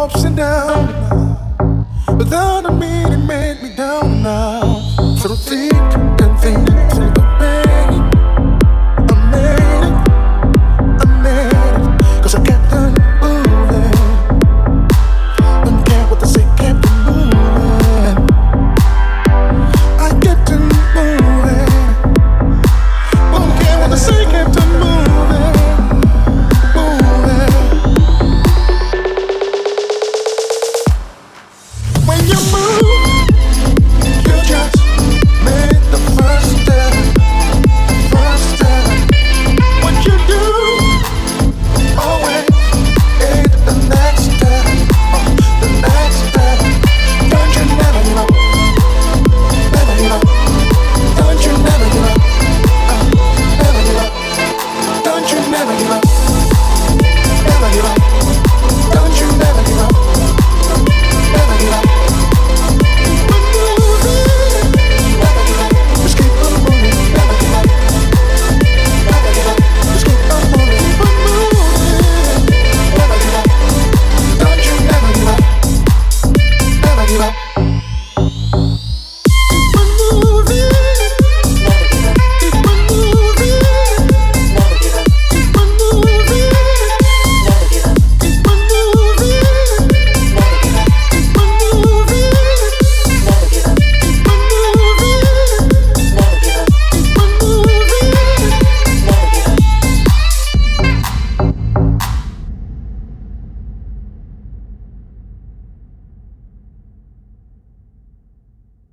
ups and downs, without a meaning.